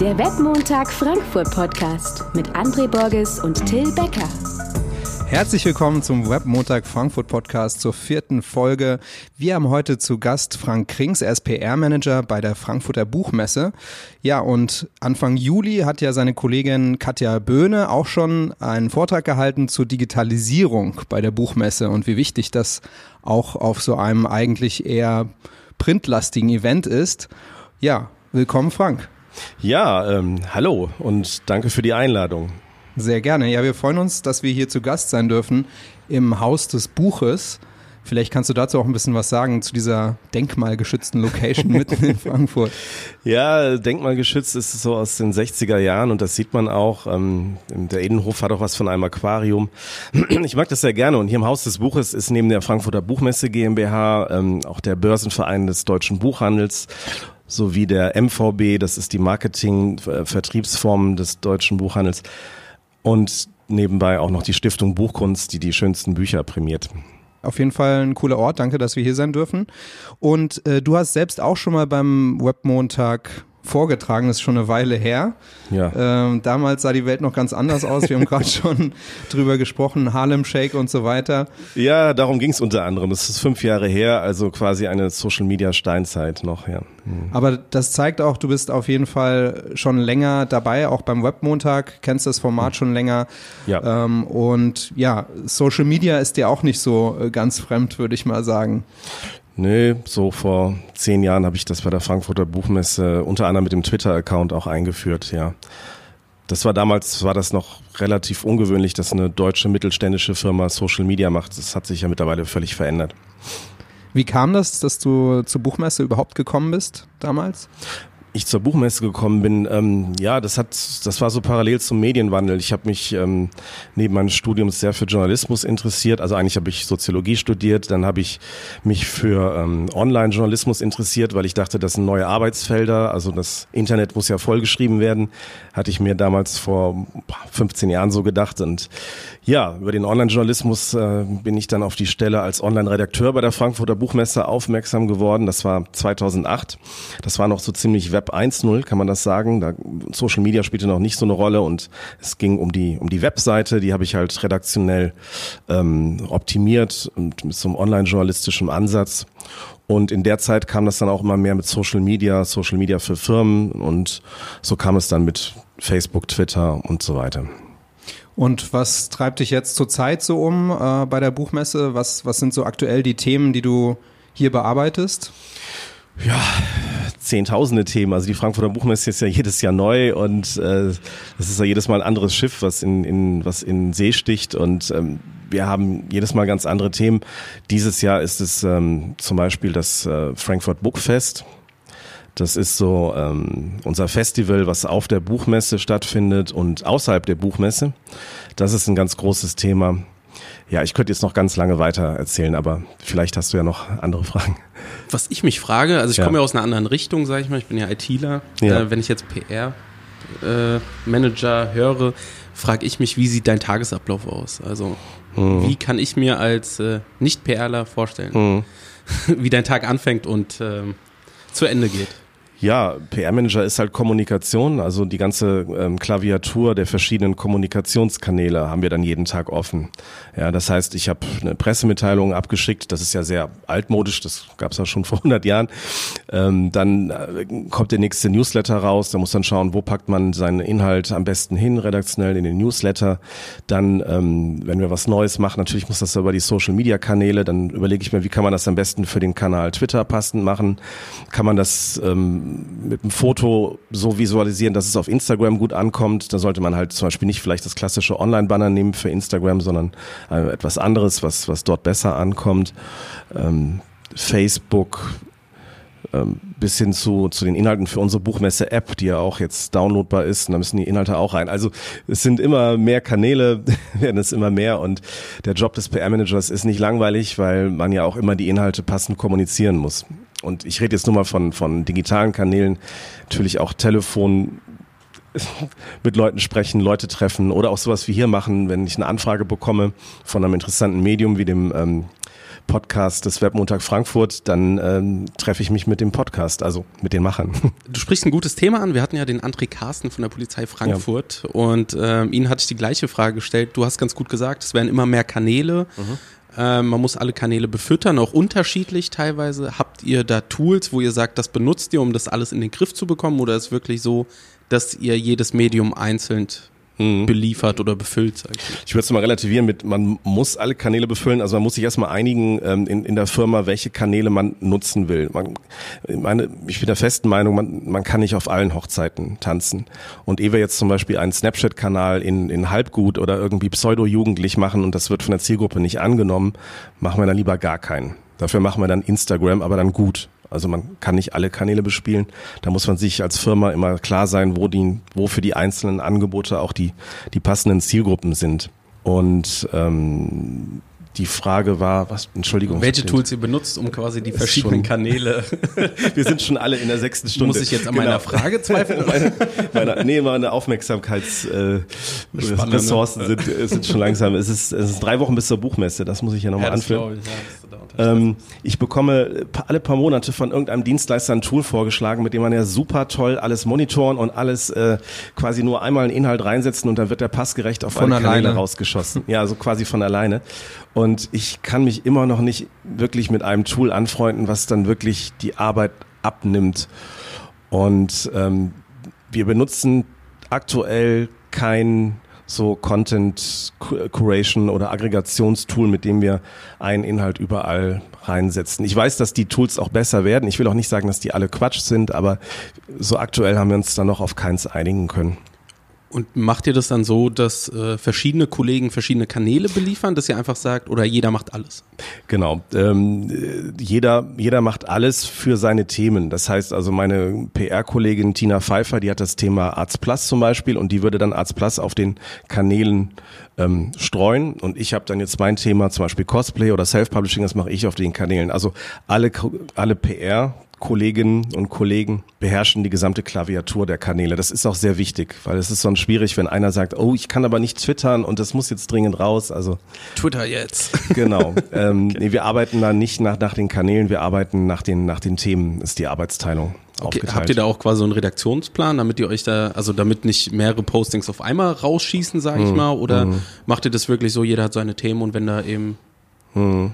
Der Webmontag Frankfurt Podcast mit André Borges und Till Becker. Herzlich willkommen zum Webmontag Frankfurt Podcast zur vierten Folge. Wir haben heute zu Gast Frank Krings, er ist PR-Manager bei der Frankfurter Buchmesse. Ja, und Anfang Juli hat ja seine Kollegin Katja Böhne auch schon einen Vortrag gehalten zur Digitalisierung bei der Buchmesse und wie wichtig das auch auf so einem eigentlich eher printlastigen Event ist. Ja, willkommen Frank. Ja, ähm, hallo und danke für die Einladung. Sehr gerne. Ja, wir freuen uns, dass wir hier zu Gast sein dürfen im Haus des Buches. Vielleicht kannst du dazu auch ein bisschen was sagen zu dieser denkmalgeschützten Location mitten in Frankfurt. Ja, denkmalgeschützt ist so aus den 60er Jahren und das sieht man auch. Ähm, der Edenhof hat auch was von einem Aquarium. Ich mag das sehr gerne und hier im Haus des Buches ist neben der Frankfurter Buchmesse GmbH ähm, auch der Börsenverein des deutschen Buchhandels sowie der MVB, das ist die Marketing-Vertriebsform des deutschen Buchhandels und nebenbei auch noch die Stiftung Buchkunst, die die schönsten Bücher prämiert. Auf jeden Fall ein cooler Ort. Danke, dass wir hier sein dürfen. Und äh, du hast selbst auch schon mal beim Webmontag vorgetragen, das ist schon eine Weile her. Ja. Ähm, damals sah die Welt noch ganz anders aus. Wir haben gerade schon drüber gesprochen, Harlem Shake und so weiter. Ja, darum ging es unter anderem. Das ist fünf Jahre her, also quasi eine Social Media Steinzeit noch, ja. Mhm. Aber das zeigt auch, du bist auf jeden Fall schon länger dabei, auch beim Webmontag, kennst das Format mhm. schon länger. Ja. Ähm, und ja, Social Media ist dir auch nicht so äh, ganz fremd, würde ich mal sagen. Nee, so vor zehn Jahren habe ich das bei der Frankfurter Buchmesse unter anderem mit dem Twitter-Account auch eingeführt, ja. Das war damals, war das noch relativ ungewöhnlich, dass eine deutsche mittelständische Firma Social Media macht. Das hat sich ja mittlerweile völlig verändert. Wie kam das, dass du zur Buchmesse überhaupt gekommen bist damals? Ich zur Buchmesse gekommen bin, ähm, ja, das hat, das war so parallel zum Medienwandel. Ich habe mich ähm, neben meines Studiums sehr für Journalismus interessiert. Also eigentlich habe ich Soziologie studiert, dann habe ich mich für ähm, Online-Journalismus interessiert, weil ich dachte, das sind neue Arbeitsfelder. Also das Internet muss ja vollgeschrieben werden, hatte ich mir damals vor 15 Jahren so gedacht. Und ja, über den Online-Journalismus äh, bin ich dann auf die Stelle als Online-Redakteur bei der Frankfurter Buchmesse aufmerksam geworden. Das war 2008. Das war noch so ziemlich Web 1.0, kann man das sagen. Da Social Media spielte noch nicht so eine Rolle und es ging um die um die Webseite. Die habe ich halt redaktionell ähm, optimiert und mit so einem online-journalistischen Ansatz. Und in der Zeit kam das dann auch immer mehr mit Social Media, Social Media für Firmen und so kam es dann mit Facebook, Twitter und so weiter. Und was treibt dich jetzt zurzeit so um äh, bei der Buchmesse? Was, was sind so aktuell die Themen, die du hier bearbeitest? Ja, zehntausende Themen. Also die Frankfurter Buchmesse ist ja jedes Jahr neu und äh, es ist ja jedes Mal ein anderes Schiff, was in, in was in See sticht und ähm, wir haben jedes Mal ganz andere Themen. Dieses Jahr ist es ähm, zum Beispiel das äh, Frankfurt Bookfest. Das ist so ähm, unser Festival, was auf der Buchmesse stattfindet und außerhalb der Buchmesse. Das ist ein ganz großes Thema. Ja, ich könnte jetzt noch ganz lange weiter erzählen, aber vielleicht hast du ja noch andere Fragen. Was ich mich frage, also ich ja. komme ja aus einer anderen Richtung, sage ich mal, ich bin ja ITler. Ja. Äh, wenn ich jetzt PR-Manager äh, höre, frage ich mich, wie sieht dein Tagesablauf aus? Also mhm. wie kann ich mir als äh, Nicht-PRler vorstellen, mhm. wie dein Tag anfängt und ähm, zu Ende geht? Ja, PR-Manager ist halt Kommunikation, also die ganze ähm, Klaviatur der verschiedenen Kommunikationskanäle haben wir dann jeden Tag offen. Ja, das heißt, ich habe eine Pressemitteilung abgeschickt, das ist ja sehr altmodisch, das gab es ja schon vor 100 Jahren. Ähm, dann äh, kommt der nächste Newsletter raus, da muss dann schauen, wo packt man seinen Inhalt am besten hin, redaktionell in den Newsletter. Dann, ähm, wenn wir was Neues machen, natürlich muss das über die Social-Media-Kanäle, dann überlege ich mir, wie kann man das am besten für den Kanal Twitter passend machen? Kann man das ähm, mit einem Foto so visualisieren, dass es auf Instagram gut ankommt. Da sollte man halt zum Beispiel nicht vielleicht das klassische Online-Banner nehmen für Instagram, sondern äh, etwas anderes, was, was dort besser ankommt. Ähm, Facebook, ähm, bis hin zu, zu den Inhalten für unsere Buchmesse-App, die ja auch jetzt downloadbar ist. Und da müssen die Inhalte auch rein. Also es sind immer mehr Kanäle, werden es immer mehr. Und der Job des PR-Managers ist nicht langweilig, weil man ja auch immer die Inhalte passend kommunizieren muss. Und ich rede jetzt nur mal von, von digitalen Kanälen, natürlich auch Telefon, mit Leuten sprechen, Leute treffen oder auch sowas wie hier machen, wenn ich eine Anfrage bekomme von einem interessanten Medium wie dem ähm, Podcast des Webmontag Frankfurt, dann ähm, treffe ich mich mit dem Podcast, also mit den Machern. Du sprichst ein gutes Thema an. Wir hatten ja den André Carsten von der Polizei Frankfurt ja. und ähm, Ihnen hatte ich die gleiche Frage gestellt. Du hast ganz gut gesagt, es werden immer mehr Kanäle. Mhm. Ähm, man muss alle Kanäle befüttern, auch unterschiedlich teilweise. Habt ihr da Tools, wo ihr sagt, das benutzt ihr, um das alles in den Griff zu bekommen? Oder ist es wirklich so, dass ihr jedes Medium einzeln mhm. beliefert oder befüllt, sag ich. Ich würde es mal relativieren mit, man muss alle Kanäle befüllen, also man muss sich erstmal einigen ähm, in, in der Firma, welche Kanäle man nutzen will. Man, meine, ich bin der festen Meinung, man, man kann nicht auf allen Hochzeiten tanzen. Und ehe wir jetzt zum Beispiel einen Snapchat-Kanal in, in Halbgut oder irgendwie pseudo-jugendlich machen und das wird von der Zielgruppe nicht angenommen, machen wir dann lieber gar keinen. Dafür machen wir dann Instagram, aber dann gut. Also man kann nicht alle Kanäle bespielen. Da muss man sich als Firma immer klar sein, wo die, wo für die einzelnen Angebote auch die, die passenden Zielgruppen sind. Und ähm, die Frage war, was, Entschuldigung. Welche Tools ihr benutzt, um quasi die verschiedenen Kanäle. wir sind schon alle in der sechsten Stunde. Muss ich jetzt an genau. meiner Frage zweifeln? meine, meine, nee, meine Aufmerksamkeitsressourcen äh, sind, sind schon langsam. Es ist, es ist drei Wochen bis zur Buchmesse, das muss ich ja nochmal ja, anführen. Ich, ja, ähm, ich bekomme alle paar Monate von irgendeinem Dienstleister ein Tool vorgeschlagen, mit dem man ja super toll alles monitoren und alles äh, quasi nur einmal einen Inhalt reinsetzen und dann wird der passgerecht auf von alle alleine. Kanäle rausgeschossen. Ja, also quasi von alleine. Und ich kann mich immer noch nicht wirklich mit einem Tool anfreunden, was dann wirklich die Arbeit abnimmt. Und ähm, wir benutzen aktuell kein so Content Curation oder Aggregationstool, mit dem wir einen Inhalt überall reinsetzen. Ich weiß, dass die Tools auch besser werden. Ich will auch nicht sagen, dass die alle Quatsch sind, aber so aktuell haben wir uns da noch auf keins einigen können. Und macht ihr das dann so, dass äh, verschiedene Kollegen verschiedene Kanäle beliefern, dass ihr einfach sagt, oder jeder macht alles? Genau. Ähm, jeder, jeder macht alles für seine Themen. Das heißt also, meine PR-Kollegin Tina Pfeiffer, die hat das Thema Arzt Plus zum Beispiel und die würde dann Arzt Plus auf den Kanälen ähm, streuen. Und ich habe dann jetzt mein Thema, zum Beispiel Cosplay oder Self-Publishing, das mache ich auf den Kanälen. Also alle, alle PR Kolleginnen und Kollegen beherrschen die gesamte Klaviatur der Kanäle. Das ist auch sehr wichtig, weil es ist sonst schwierig, wenn einer sagt, oh, ich kann aber nicht twittern und das muss jetzt dringend raus. Also Twitter jetzt. Genau. Ähm, okay. nee, wir arbeiten da nicht nach, nach den Kanälen, wir arbeiten nach den, nach den Themen, ist die Arbeitsteilung. Okay, habt ihr da auch quasi so einen Redaktionsplan, damit ihr euch da, also damit nicht mehrere Postings auf einmal rausschießen, sage ich mm, mal, oder mm. macht ihr das wirklich so, jeder hat seine Themen und wenn da eben mm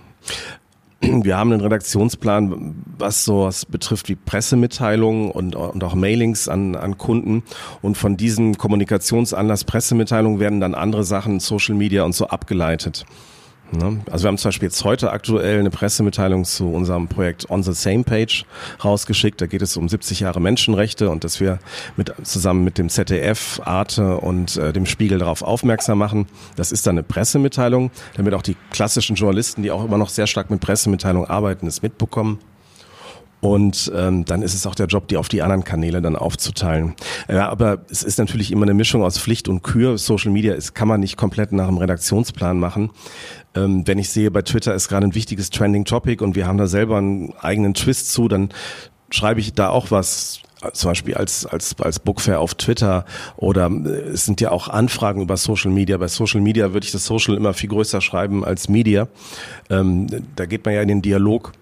wir haben einen Redaktionsplan, was sowas betrifft wie Pressemitteilungen und, und auch Mailings an, an Kunden. Und von diesem Kommunikationsanlass Pressemitteilungen werden dann andere Sachen, Social Media und so abgeleitet. Ne? Also wir haben zum Beispiel jetzt heute aktuell eine Pressemitteilung zu unserem Projekt On the Same Page rausgeschickt. Da geht es um 70 Jahre Menschenrechte und dass wir mit, zusammen mit dem ZDF, Arte und äh, dem Spiegel darauf aufmerksam machen. Das ist dann eine Pressemitteilung, damit auch die klassischen Journalisten, die auch immer noch sehr stark mit Pressemitteilungen arbeiten, es mitbekommen. Und ähm, dann ist es auch der Job, die auf die anderen Kanäle dann aufzuteilen. Ja, aber es ist natürlich immer eine Mischung aus Pflicht und Kür. Social Media ist, kann man nicht komplett nach dem Redaktionsplan machen. Ähm, wenn ich sehe, bei Twitter ist gerade ein wichtiges Trending Topic und wir haben da selber einen eigenen Twist zu, dann schreibe ich da auch was zum Beispiel als, als, als Bookfair auf Twitter oder äh, es sind ja auch Anfragen über Social Media. Bei Social Media würde ich das Social immer viel größer schreiben als Media. Ähm, da geht man ja in den Dialog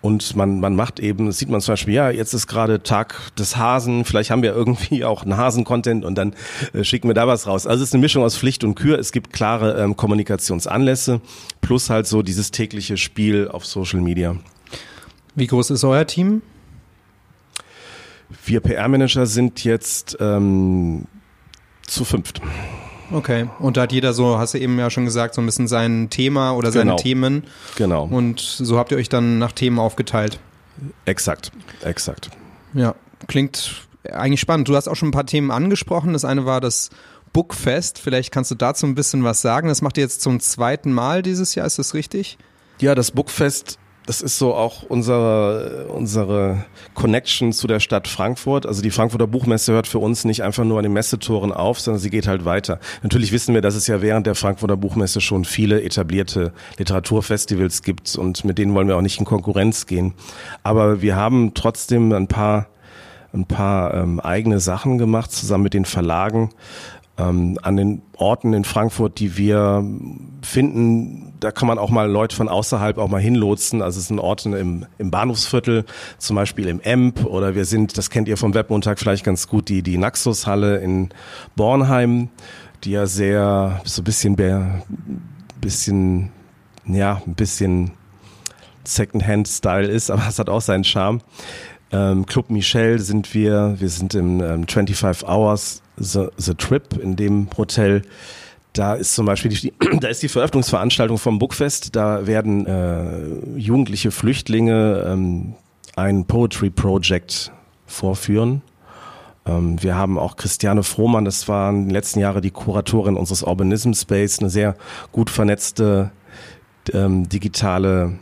und man, man macht eben, sieht man zum Beispiel, ja, jetzt ist gerade Tag des Hasen, vielleicht haben wir irgendwie auch einen Hasen-Content und dann äh, schicken wir da was raus. Also es ist eine Mischung aus Pflicht und Kür. Es gibt klare ähm, Kommunikationsanlässe plus halt so dieses tägliche Spiel auf Social Media. Wie groß ist euer Team? Wir PR-Manager sind jetzt ähm, zu fünft. Okay, und da hat jeder so, hast du eben ja schon gesagt, so ein bisschen sein Thema oder seine genau. Themen. Genau. Und so habt ihr euch dann nach Themen aufgeteilt. Exakt, exakt. Ja, klingt eigentlich spannend. Du hast auch schon ein paar Themen angesprochen. Das eine war das Bookfest. Vielleicht kannst du dazu ein bisschen was sagen. Das macht ihr jetzt zum zweiten Mal dieses Jahr, ist das richtig? Ja, das Bookfest das ist so auch unsere, unsere Connection zu der Stadt Frankfurt. Also die Frankfurter Buchmesse hört für uns nicht einfach nur an den Messetoren auf, sondern sie geht halt weiter. Natürlich wissen wir, dass es ja während der Frankfurter Buchmesse schon viele etablierte Literaturfestivals gibt und mit denen wollen wir auch nicht in Konkurrenz gehen. Aber wir haben trotzdem ein paar, ein paar ähm, eigene Sachen gemacht, zusammen mit den Verlagen ähm, an den Orten in Frankfurt, die wir finden, da kann man auch mal Leute von außerhalb auch mal hinlotsen. Also es sind Orte im, im Bahnhofsviertel, zum Beispiel im Emp oder wir sind, das kennt ihr vom Webmontag vielleicht ganz gut, die, die Naxos-Halle in Bornheim, die ja sehr, so ein bisschen, bisschen, ja, ein bisschen Secondhand-Style ist, aber es hat auch seinen Charme. Ähm, Club Michel sind wir, wir sind im ähm, 25 Hours The, The Trip in dem Hotel. Da ist zum Beispiel die, da ist die Veröffentlichungsveranstaltung vom Bookfest. Da werden äh, jugendliche Flüchtlinge ähm, ein Poetry Project vorführen. Ähm, wir haben auch Christiane Frohmann, das war in den letzten Jahren die Kuratorin unseres Urbanism Space, eine sehr gut vernetzte ähm, digitale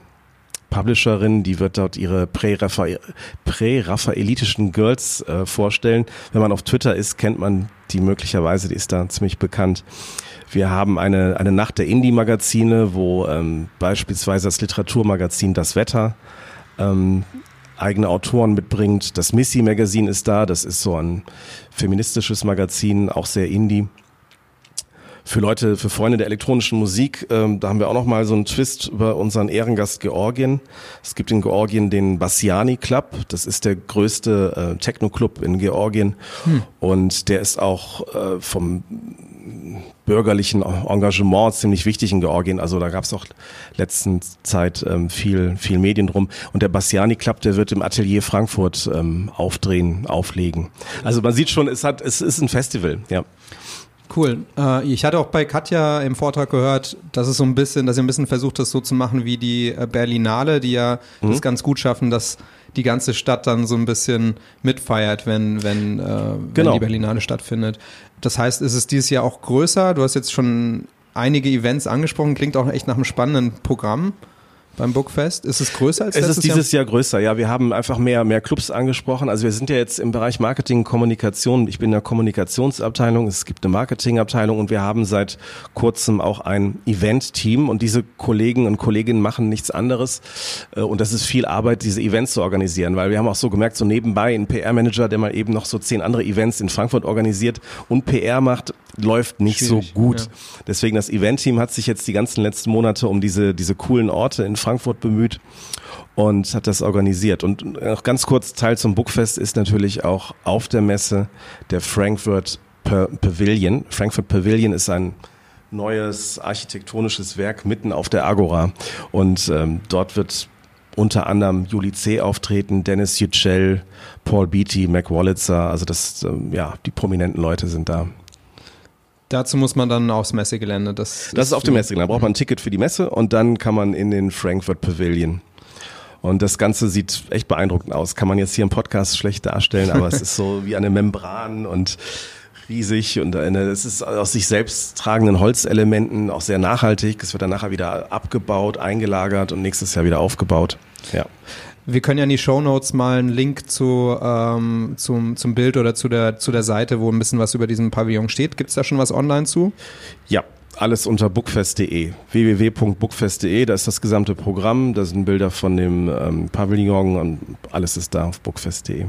Publisherin, die wird dort ihre prä-raphaelitischen Girls äh, vorstellen. Wenn man auf Twitter ist, kennt man die möglicherweise, die ist da ziemlich bekannt. Wir haben eine, eine Nacht der Indie-Magazine, wo ähm, beispielsweise das Literaturmagazin Das Wetter ähm, eigene Autoren mitbringt. Das Missy Magazin ist da, das ist so ein feministisches Magazin, auch sehr indie für Leute, für Freunde der elektronischen Musik, ähm, da haben wir auch noch mal so einen Twist über unseren Ehrengast Georgien. Es gibt in Georgien den Bassiani Club. Das ist der größte äh, Techno-Club in Georgien. Hm. Und der ist auch äh, vom bürgerlichen Engagement ziemlich wichtig in Georgien. Also da gab es auch letzten Zeit ähm, viel, viel Medien drum. Und der Bassiani Club, der wird im Atelier Frankfurt ähm, aufdrehen, auflegen. Also man sieht schon, es hat, es ist ein Festival, ja. Cool. Äh, ich hatte auch bei Katja im Vortrag gehört, dass es so ein bisschen, dass ihr ein bisschen versucht, das so zu machen wie die äh, Berlinale, die ja mhm. das ganz gut schaffen, dass die ganze Stadt dann so ein bisschen mitfeiert, wenn, wenn, äh, wenn genau. die Berlinale stattfindet. Das heißt, ist es dieses Jahr auch größer? Du hast jetzt schon einige Events angesprochen, klingt auch echt nach einem spannenden Programm beim Bookfest? Ist es größer als Es ist dieses Jahr? Jahr? größer, ja. Wir haben einfach mehr, mehr Clubs angesprochen. Also wir sind ja jetzt im Bereich Marketing, Kommunikation. Ich bin in der Kommunikationsabteilung, es gibt eine Marketingabteilung und wir haben seit kurzem auch ein Event-Team und diese Kollegen und Kolleginnen machen nichts anderes. Äh, und das ist viel Arbeit, diese Events zu organisieren, weil wir haben auch so gemerkt, so nebenbei ein PR-Manager, der mal eben noch so zehn andere Events in Frankfurt organisiert und PR macht, läuft nicht Schwierig, so gut. Ja. Deswegen das Event-Team hat sich jetzt die ganzen letzten Monate um diese, diese coolen Orte in Frankfurt bemüht und hat das organisiert. Und noch ganz kurz Teil zum Bookfest ist natürlich auch auf der Messe der Frankfurt Pavilion. Frankfurt Pavilion ist ein neues architektonisches Werk mitten auf der Agora. Und ähm, dort wird unter anderem Juli C. auftreten, Dennis Yücel, Paul Beatty, Mac Wallitzer. Also das, ähm, ja, die prominenten Leute sind da. Dazu muss man dann aufs Messegelände. Das, das ist auf dem Messegelände. Da braucht man ein Ticket für die Messe und dann kann man in den Frankfurt Pavilion. Und das Ganze sieht echt beeindruckend aus. Kann man jetzt hier im Podcast schlecht darstellen, aber es ist so wie eine Membran und riesig und es ist aus sich selbst tragenden Holzelementen auch sehr nachhaltig. Es wird dann nachher wieder abgebaut, eingelagert und nächstes Jahr wieder aufgebaut. Ja. Wir können ja in die Show Notes mal einen Link zu, ähm, zum, zum Bild oder zu der, zu der Seite, wo ein bisschen was über diesen Pavillon steht. Gibt es da schon was online zu? Ja, alles unter bookfest.de. www.bookfest.de, da ist das gesamte Programm, da sind Bilder von dem ähm, Pavillon und alles ist da auf bookfest.de.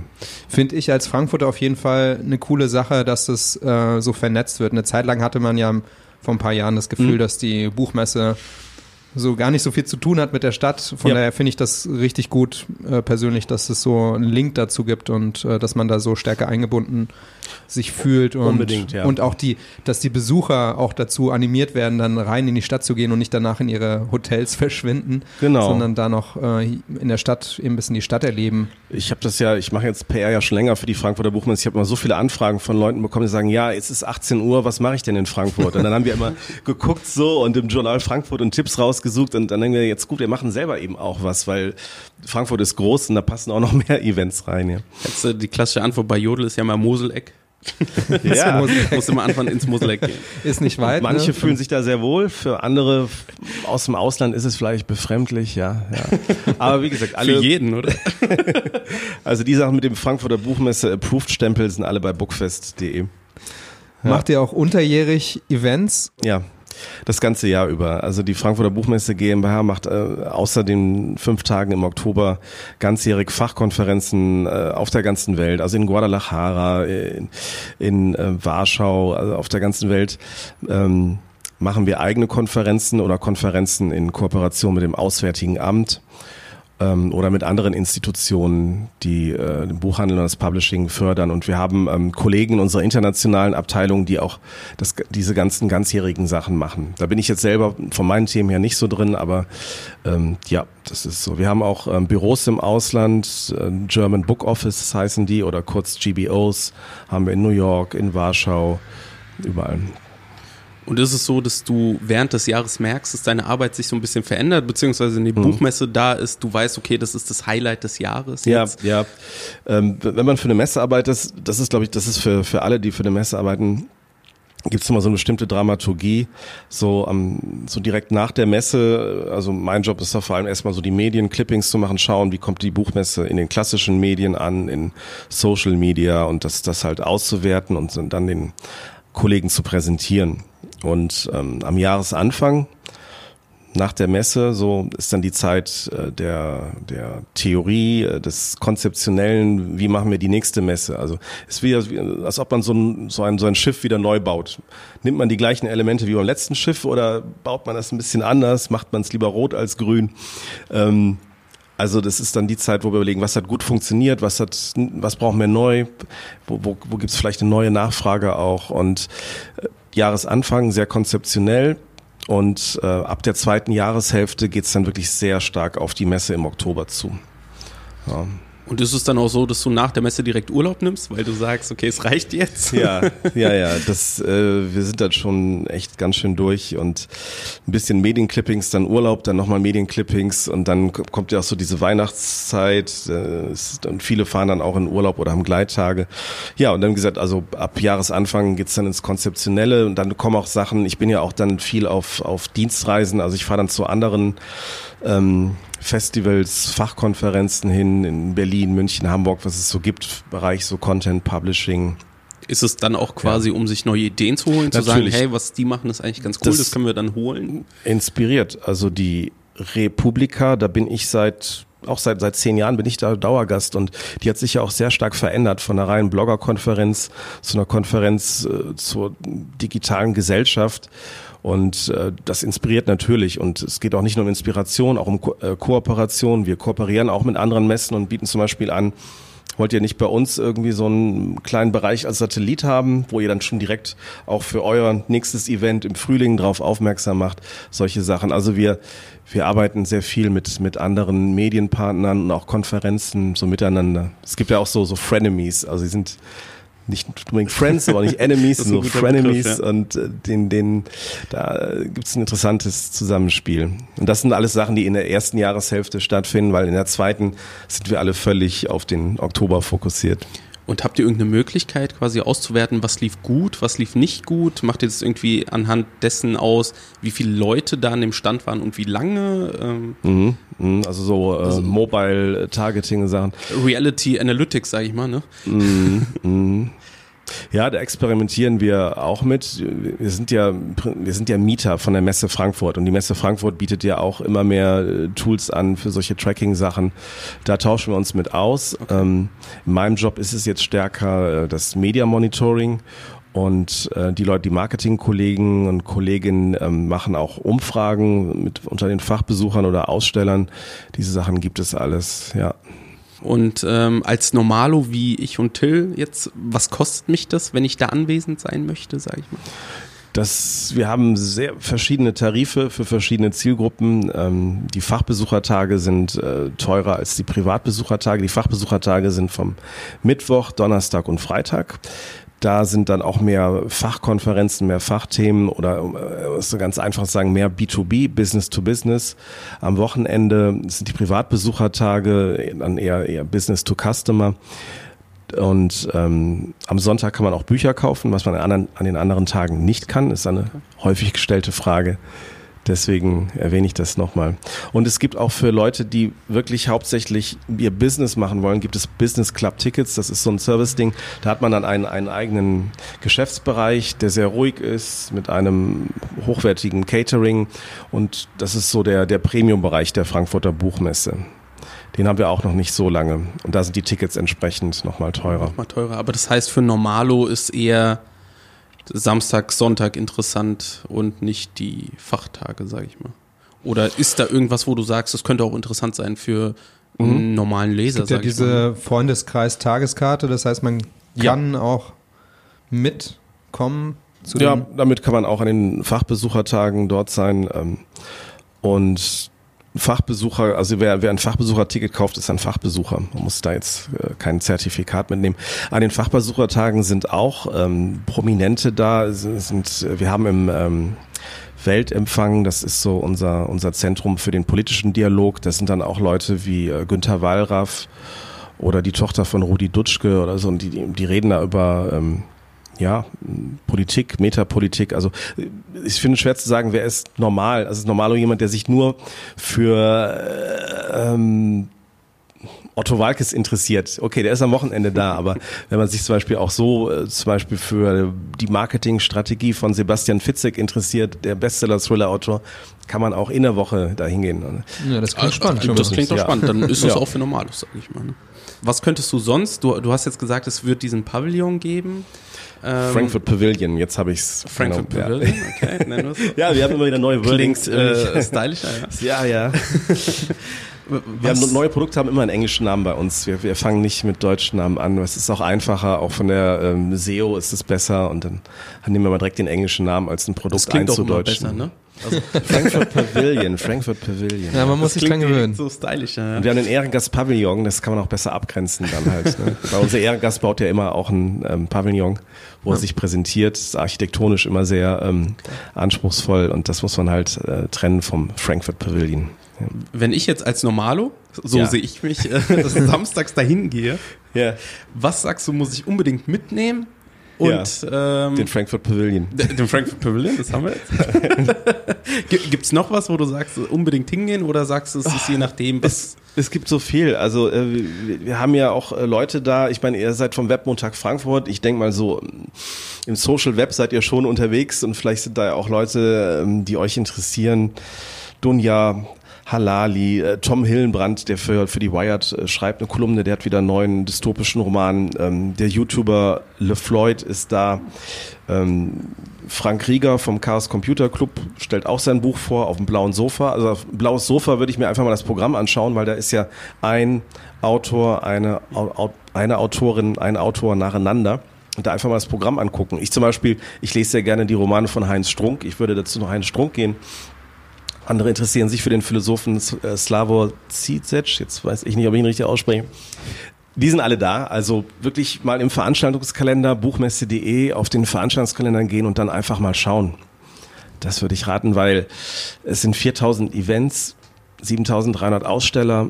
Finde ich als Frankfurter auf jeden Fall eine coole Sache, dass das äh, so vernetzt wird. Eine Zeit lang hatte man ja vor ein paar Jahren das Gefühl, mhm. dass die Buchmesse so gar nicht so viel zu tun hat mit der Stadt. Von ja. daher finde ich das richtig gut äh, persönlich, dass es so einen Link dazu gibt und äh, dass man da so stärker eingebunden sich fühlt und, Unbedingt, ja. und auch die, dass die Besucher auch dazu animiert werden, dann rein in die Stadt zu gehen und nicht danach in ihre Hotels verschwinden, genau. sondern da noch äh, in der Stadt eben ein bisschen die Stadt erleben. Ich habe das ja, ich mache jetzt PR ja schon länger für die Frankfurter Buchmesse. Ich habe immer so viele Anfragen von Leuten bekommen, die sagen, ja, es ist 18 Uhr, was mache ich denn in Frankfurt? Und dann haben wir immer geguckt so und im Journal Frankfurt und Tipps rausgesucht und dann denken wir jetzt gut, wir machen selber eben auch was, weil Frankfurt ist groß und da passen auch noch mehr Events rein. Ja. Jetzt, äh, die klassische Antwort bei Jodel ist ja mal Moseleck. ja, musste mal anfangen ins Moseleck gehen. Ist nicht weit. Manche ne? fühlen sich da sehr wohl, für andere aus dem Ausland ist es vielleicht befremdlich, ja. ja. Aber wie gesagt, alle. Für jeden, oder? also die Sachen mit dem Frankfurter Buchmesse Approved Stempel sind alle bei bookfest.de. Ja. Macht ihr auch unterjährig Events? Ja. Das ganze Jahr über. Also die Frankfurter Buchmesse GmbH macht äh, außer den fünf Tagen im Oktober ganzjährig Fachkonferenzen äh, auf der ganzen Welt. Also in Guadalajara, in, in äh, Warschau, also auf der ganzen Welt. Ähm, machen wir eigene Konferenzen oder Konferenzen in Kooperation mit dem Auswärtigen Amt ähm, oder mit anderen Institutionen, die äh, den Buchhandel und das Publishing fördern. Und wir haben ähm, Kollegen in unserer internationalen Abteilung, die auch das, diese ganzen ganzjährigen Sachen machen. Da bin ich jetzt selber von meinen Themen her nicht so drin, aber ähm, ja, das ist so. Wir haben auch ähm, Büros im Ausland, äh, German Book Office heißen die oder kurz GBOs, haben wir in New York, in Warschau, überall. Und ist es so, dass du während des Jahres merkst, dass deine Arbeit sich so ein bisschen verändert, beziehungsweise in die mhm. Buchmesse da ist, du weißt, okay, das ist das Highlight des Jahres? Jetzt? Ja, ja. Ähm, wenn man für eine Messe arbeitet, das ist, glaube ich, das ist für, für alle, die für eine Messe arbeiten, gibt es immer so eine bestimmte Dramaturgie, so um, so direkt nach der Messe, also mein Job ist da vor allem erstmal so die Medienclippings zu machen, schauen, wie kommt die Buchmesse in den klassischen Medien an, in Social Media und das, das halt auszuwerten und dann den Kollegen zu präsentieren. Und ähm, am Jahresanfang, nach der Messe, so ist dann die Zeit äh, der, der Theorie, äh, des Konzeptionellen, wie machen wir die nächste Messe. Also es ist wie, als ob man so ein, so, ein, so ein Schiff wieder neu baut. Nimmt man die gleichen Elemente wie beim letzten Schiff oder baut man das ein bisschen anders, macht man es lieber rot als grün? Ähm, also das ist dann die Zeit, wo wir überlegen, was hat gut funktioniert, was hat, was brauchen wir neu, wo, wo, wo gibt es vielleicht eine neue Nachfrage auch und äh, Jahresanfang sehr konzeptionell und äh, ab der zweiten Jahreshälfte geht es dann wirklich sehr stark auf die Messe im Oktober zu. Ja. Und ist es dann auch so, dass du nach der Messe direkt Urlaub nimmst, weil du sagst, okay, es reicht jetzt? Ja, ja, ja. Das, äh, wir sind dann schon echt ganz schön durch und ein bisschen Medienclippings, dann Urlaub, dann nochmal Medienclippings und dann kommt ja auch so diese Weihnachtszeit äh, und viele fahren dann auch in Urlaub oder haben Gleittage. Ja, und dann gesagt, also ab Jahresanfang geht's dann ins Konzeptionelle und dann kommen auch Sachen, ich bin ja auch dann viel auf, auf Dienstreisen, also ich fahre dann zu anderen ähm, Festivals, Fachkonferenzen hin in Berlin, München, Hamburg, was es so gibt, Bereich so Content Publishing. Ist es dann auch quasi, ja. um sich neue Ideen zu holen, zu Natürlich. sagen, hey, was die machen, ist eigentlich ganz cool, das, das können wir dann holen? Inspiriert. Also die Republika, da bin ich seit auch seit seit zehn Jahren bin ich da Dauergast und die hat sich ja auch sehr stark verändert von einer reinen Bloggerkonferenz zu einer Konferenz äh, zur digitalen Gesellschaft und äh, das inspiriert natürlich. Und es geht auch nicht nur um Inspiration, auch um Ko äh, Kooperation. Wir kooperieren auch mit anderen Messen und bieten zum Beispiel an, wollt ihr nicht bei uns irgendwie so einen kleinen Bereich als Satellit haben, wo ihr dann schon direkt auch für euer nächstes Event im Frühling drauf aufmerksam macht, solche Sachen. Also wir, wir arbeiten sehr viel mit, mit anderen Medienpartnern und auch Konferenzen so miteinander. Es gibt ja auch so, so Frenemies, also sie sind nicht unbedingt Friends, aber nicht Enemies, so Frenemies Begriff, ja. und äh, den, den, da gibt's ein interessantes Zusammenspiel. Und das sind alles Sachen, die in der ersten Jahreshälfte stattfinden, weil in der zweiten sind wir alle völlig auf den Oktober fokussiert. Und habt ihr irgendeine Möglichkeit, quasi auszuwerten, was lief gut, was lief nicht gut? Macht ihr das irgendwie anhand dessen aus, wie viele Leute da an dem Stand waren und wie lange? Ähm mhm, mhm also so äh, also Mobile-Targeting-Sachen. Reality Analytics, sage ich mal, ne? Mhm, mhm. Ja, da experimentieren wir auch mit. Wir sind ja, wir sind ja Mieter von der Messe Frankfurt und die Messe Frankfurt bietet ja auch immer mehr äh, Tools an für solche Tracking-Sachen. Da tauschen wir uns mit aus. Okay. Ähm, in meinem Job ist es jetzt stärker äh, das Media Monitoring und äh, die Leute, die Marketingkollegen und Kolleginnen ähm, machen auch Umfragen mit unter den Fachbesuchern oder Ausstellern. Diese Sachen gibt es alles, ja. Und ähm, als Normalo wie ich und Till jetzt, was kostet mich das, wenn ich da anwesend sein möchte, sage ich mal? Das, wir haben sehr verschiedene Tarife für verschiedene Zielgruppen. Ähm, die Fachbesuchertage sind äh, teurer als die Privatbesuchertage. Die Fachbesuchertage sind vom Mittwoch, Donnerstag und Freitag. Da sind dann auch mehr Fachkonferenzen, mehr Fachthemen oder äh, ist ganz einfach sagen, mehr B2B, Business to Business. Am Wochenende sind die Privatbesuchertage dann eher, eher Business to Customer. Und ähm, am Sonntag kann man auch Bücher kaufen, was man an, anderen, an den anderen Tagen nicht kann. ist eine häufig gestellte Frage Deswegen erwähne ich das nochmal. Und es gibt auch für Leute, die wirklich hauptsächlich ihr Business machen wollen, gibt es Business Club Tickets. Das ist so ein Service-Ding. Da hat man dann einen, einen eigenen Geschäftsbereich, der sehr ruhig ist, mit einem hochwertigen Catering. Und das ist so der, der Premium-Bereich der Frankfurter Buchmesse. Den haben wir auch noch nicht so lange. Und da sind die Tickets entsprechend nochmal teurer. Nochmal teurer. Aber das heißt, für Normalo ist eher Samstag, Sonntag interessant und nicht die Fachtage, sage ich mal. Oder ist da irgendwas, wo du sagst, das könnte auch interessant sein für einen normalen Leser? Es gibt ja diese Freundeskreis-Tageskarte, das heißt, man Ja. kann auch mitkommen zu Ja, damit kann man auch an den Fachbesuchertagen dort sein. Ähm, und Fachbesucher, also wer, wer ein Fachbesucherticket kauft, ist ein Fachbesucher. Man muss da jetzt äh, kein Zertifikat mitnehmen. An den Fachbesuchertagen sind auch ähm, Prominente da. Sind, wir haben im ähm, Weltempfang, das ist so unser, unser Zentrum für den politischen Dialog. Das sind dann auch Leute wie äh, Günther Wallraff oder die Tochter von Rudi Dutschke oder so. Und die, die, die reden da über ähm, ja, Politik, Metapolitik. Also ich finde es schwer zu sagen, wer ist normal. Also ist normal jemand, der sich nur für äh, ähm, Otto Walkes interessiert. Okay, der ist am Wochenende da, aber wenn man sich zum Beispiel auch so äh, zum Beispiel für die Marketingstrategie von Sebastian Fitzek interessiert, der Bestseller-Thriller-Autor, kann man auch in der Woche da hingehen. Ja, das klingt spannend. Also, das klingt doch Ja. spannend. Dann ist das Ja. auch für Normalos, sag ich mal. Ne? Was könntest du sonst? Du, du hast jetzt gesagt, es wird diesen Pavillon geben. Ähm, Frankfurt Pavilion, jetzt habe ich's. Frankfurt genau, Pavilion, okay. nennen wir's. Ja. ja, wir haben immer wieder neue Wordings. Klingt äh, stylischer, ja. ja, ja. Wir haben neue Produkte haben immer einen englischen Namen bei uns. Wir, wir fangen nicht mit deutschen Namen an. Es ist auch einfacher, auch von der ähm, SEO ist es besser und dann nehmen wir mal direkt den englischen Namen als ein Produkt Das klingt auch immer einzudeutschen. besser, ne? Also, Frankfurt Pavilion, Frankfurt Pavilion. Ja, man muss sich dran gewöhnen. So stylischer, ja. Und wir haben den Ehrengast Pavillon, das kann man auch besser abgrenzen dann halt. Ne? Weil unser Ehrengast baut ja immer auch ein ähm, Pavillon, wo er sich präsentiert. Ist architektonisch immer sehr ähm, anspruchsvoll und das muss man halt äh, trennen vom Frankfurt Pavilion. Ja. Wenn ich jetzt als Normalo, so Ja. sehe ich mich, äh, dass ich samstags dahin gehe, Ja, was sagst du, muss ich unbedingt mitnehmen? Und ähm, den Frankfurt Pavilion. Den Frankfurt Pavilion, das haben wir jetzt. Gi- Gibt's noch was, wo du sagst, unbedingt hingehen oder sagst du, es ist je nachdem, was. Es, es gibt so viel. Also äh, wir, wir haben ja auch äh, Leute da. Ich meine, ihr seid vom Webmontag Frankfurt. Ich denke mal so, im Social Web seid ihr schon unterwegs und vielleicht sind da ja auch Leute, ähm, die euch interessieren. Dunja, Halali, äh, Tom Hillenbrand, der für, für die Wired äh, schreibt eine Kolumne, der hat wieder einen neuen dystopischen Roman. Ähm, der YouTuber LeFloid ist da. Ähm, Frank Rieger vom Chaos Computer Club stellt auch sein Buch vor auf dem blauen Sofa. Also auf blaues Sofa würde ich mir einfach mal das Programm anschauen, weil da ist ja ein Autor, eine, eine Autorin, ein Autor nacheinander. Und da einfach mal das Programm angucken. Ich zum Beispiel, ich lese sehr gerne die Romane von Heinz Strunk. Ich würde dazu noch Heinz Strunk gehen. Andere interessieren sich für den Philosophen äh, Slavoj Zizek. Jetzt weiß ich nicht, ob ich ihn richtig ausspreche. Die sind alle da. Also wirklich mal im Veranstaltungskalender, buchmesse.de, auf den Veranstaltungskalendern gehen und dann einfach mal schauen. Das würde ich raten, weil es sind 4000 Events, 7300 Aussteller.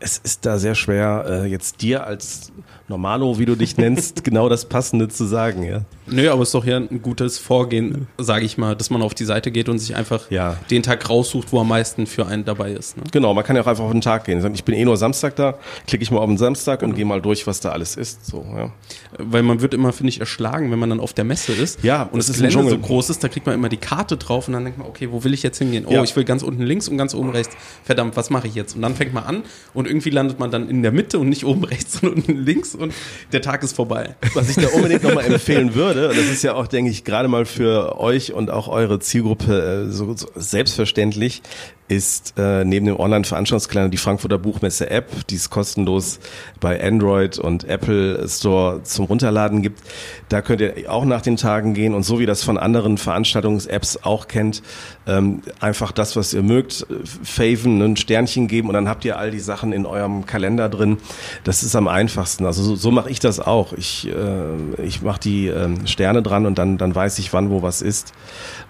Es ist da sehr schwer, äh, jetzt dir als Normalo, wie du dich nennst, genau das Passende zu sagen. Ja. Nö, aber es ist doch ja ein gutes Vorgehen, sage ich mal, dass man auf die Seite geht und sich einfach Ja. den Tag raussucht, wo am meisten für einen dabei ist. Ne? Genau, man kann ja auch einfach auf den Tag gehen. Ich bin eh nur Samstag da, klicke ich mal auf den Samstag und gehe mal durch, was da alles ist. So, ja. Weil man wird immer, finde ich, erschlagen, wenn man dann auf der Messe ist. Ja, und das das ist Gelände so Dschungel. groß ist, da kriegt man immer die Karte drauf und dann denkt man, okay, wo will ich jetzt hingehen? Oh, Ja. ich will ganz unten links und ganz oben rechts. Verdammt, was mache ich jetzt? Und dann fängt man an und irgendwie landet man dann in der Mitte und nicht oben rechts, sondern unten links und der Tag ist vorbei. Was ich da unbedingt nochmal empfehlen würde, und das ist ja auch, denke ich, gerade mal für euch und auch eure Zielgruppe äh, so, so selbstverständlich, ist äh, neben dem Online-Veranstaltungskalender die Frankfurter Buchmesse-App, die es kostenlos bei Android und Apple Store zum Runterladen gibt. Da könnt ihr auch nach den Tagen gehen und so wie das von anderen Veranstaltungs-Apps auch kennt, ähm, einfach das, was ihr mögt, äh, faven, ein Sternchen geben und dann habt ihr all die Sachen in eurem Kalender drin. Das ist am einfachsten. Also so, so mache ich das auch. Ich, äh, ich mache die ähm, Sterne dran und dann, dann weiß ich, wann wo was ist.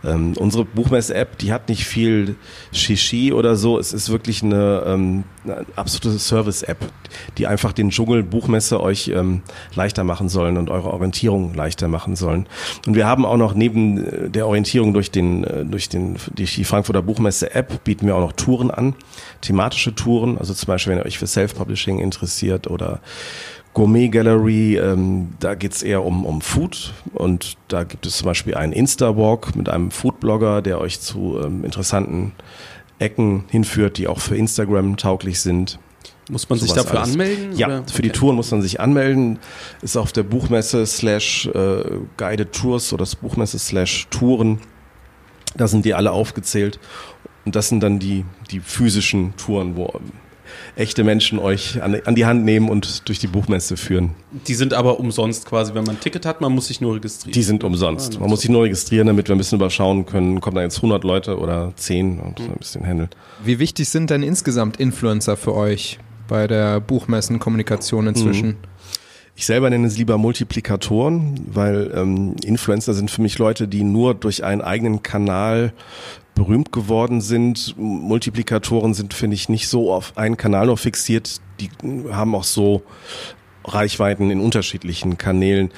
Ähm, unsere Buchmesse-App, die hat nicht viel Shishi Ski oder so. Es ist wirklich eine, ähm, eine absolute Service-App, die einfach den Dschungel Buchmesse euch ähm, leichter machen sollen und eure Orientierung leichter machen sollen. Und wir haben auch noch neben äh, der Orientierung durch den äh, durch den durch die Frankfurter Buchmesse App bieten wir auch noch Touren an, thematische Touren. Also zum Beispiel, wenn ihr euch für Self-Publishing interessiert oder Gourmet Gallery, ähm, da geht's eher um, um Food und da gibt es zum Beispiel einen Insta-Walk mit einem Food-Blogger, der euch zu ähm, interessanten Ecken hinführt, die auch für Instagram tauglich sind. Muss man sich dafür alles. anmelden? Ja, oder? für die Touren muss man sich anmelden. Ist auf der Buchmesse slash äh, Guided Tours oder das Buchmesse slash Touren. Da sind die alle aufgezählt. Und das sind dann die, die physischen Touren, wo echte Menschen euch an, an, die Hand nehmen und durch die Buchmesse führen. Die sind aber umsonst quasi, wenn man ein Ticket hat, man muss sich nur registrieren. Die sind umsonst. Ah, man muss sich nur registrieren, damit wir ein bisschen überschauen können, kommen da jetzt 100 Leute oder 10 und mhm. ein bisschen handeln. Wie wichtig sind denn insgesamt Influencer für euch bei der Buchmessenkommunikation inzwischen? Mhm. Ich selber nenne es lieber Multiplikatoren, weil ähm, Influencer sind für mich Leute, die nur durch einen eigenen Kanal berühmt geworden sind. Multiplikatoren sind, finde ich, nicht so auf einen Kanal nur fixiert. Die haben auch so Reichweiten in unterschiedlichen Kanälen.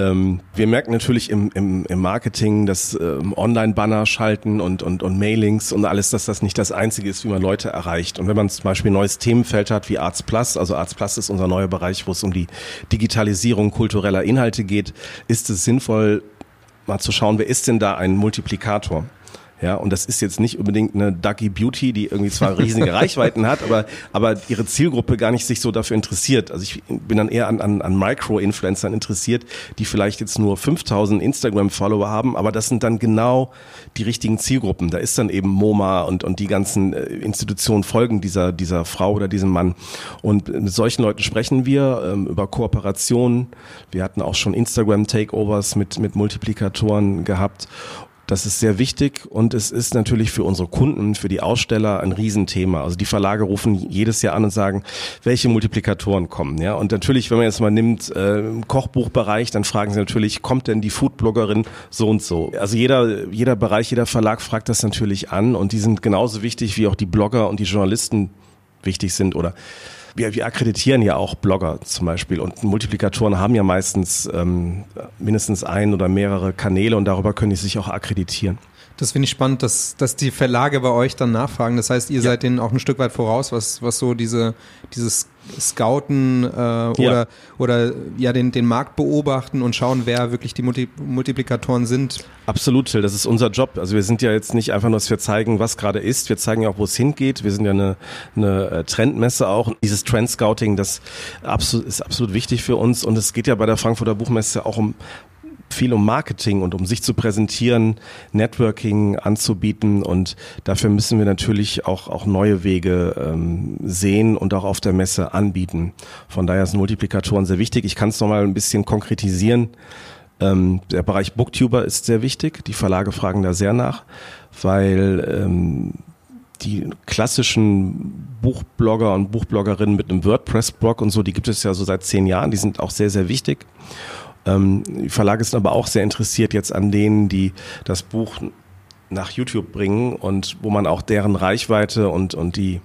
Ähm, wir merken natürlich im, im, im Marketing, dass ähm, Online-Banner schalten und, und, und Mailings und alles, dass das nicht das Einzige ist, wie man Leute erreicht. Und wenn man zum Beispiel ein neues Themenfeld hat wie Arts Plus, also Arts Plus ist unser neuer Bereich, wo es um die Digitalisierung kultureller Inhalte geht, ist es sinnvoll, mal zu schauen, wer ist denn da ein Multiplikator? Ja, und das ist jetzt nicht unbedingt eine Ducky Beauty, die irgendwie zwar riesige Reichweiten hat, aber, aber ihre Zielgruppe gar nicht sich so dafür interessiert. Also ich bin dann eher an, an, an Micro-Influencern interessiert, die vielleicht jetzt nur 5000 Instagram-Follower haben, aber das sind dann genau die richtigen Zielgruppen. Da ist dann eben MoMA und, und die ganzen äh, Institutionen folgen dieser, dieser Frau oder diesem Mann. Und mit solchen Leuten sprechen wir ähm, über Kooperationen. Wir hatten auch schon Instagram-Takeovers mit, mit Multiplikatoren gehabt. Das ist sehr wichtig und es ist natürlich für unsere Kunden, für die Aussteller ein Riesenthema. Also die Verlage rufen jedes Jahr an und sagen, welche Multiplikatoren kommen. Ja, und natürlich, wenn man jetzt mal nimmt äh, im Kochbuchbereich, dann fragen sie natürlich, kommt denn die Foodbloggerin so und so? Also jeder jeder Bereich, jeder Verlag fragt das natürlich an und die sind genauso wichtig wie auch die Blogger und die Journalisten wichtig sind oder wir, wir akkreditieren ja auch Blogger zum Beispiel und Multiplikatoren haben ja meistens ähm, mindestens ein oder mehrere Kanäle und darüber können die sich auch akkreditieren. Das finde ich spannend, dass, dass die Verlage bei euch dann nachfragen. Das heißt, ihr ja. seid denen auch ein Stück weit voraus, was, was so diese, dieses Scouten äh, oder, ja. oder ja den, den Markt beobachten und schauen, wer wirklich die Multi Multiplikatoren sind. Absolut, Till, das ist unser Job. Also wir sind ja jetzt nicht einfach nur, dass wir zeigen, was gerade ist. Wir zeigen ja auch, wo es hingeht. Wir sind ja eine, eine äh, Trendmesse auch. Dieses Trend-Scouting, das ist absolut wichtig für uns. Und es geht ja bei der Frankfurter Buchmesse auch um viel um Marketing und um sich zu präsentieren, Networking anzubieten und dafür müssen wir natürlich auch, auch neue Wege ähm, sehen und auch auf der Messe anbieten. Von daher sind Multiplikatoren sehr wichtig. Ich kann es nochmal ein bisschen konkretisieren. Ähm, der Bereich Booktuber ist sehr wichtig. Die Verlage fragen da sehr nach, weil ähm, die klassischen Buchblogger und Buchbloggerinnen mit einem WordPress-Blog und so, die gibt es ja so seit zehn Jahren, die sind auch sehr, sehr wichtig. Ähm, die Verlage sind aber auch sehr interessiert jetzt an denen, die das Buch nach YouTube bringen und wo man auch deren Reichweite und, und die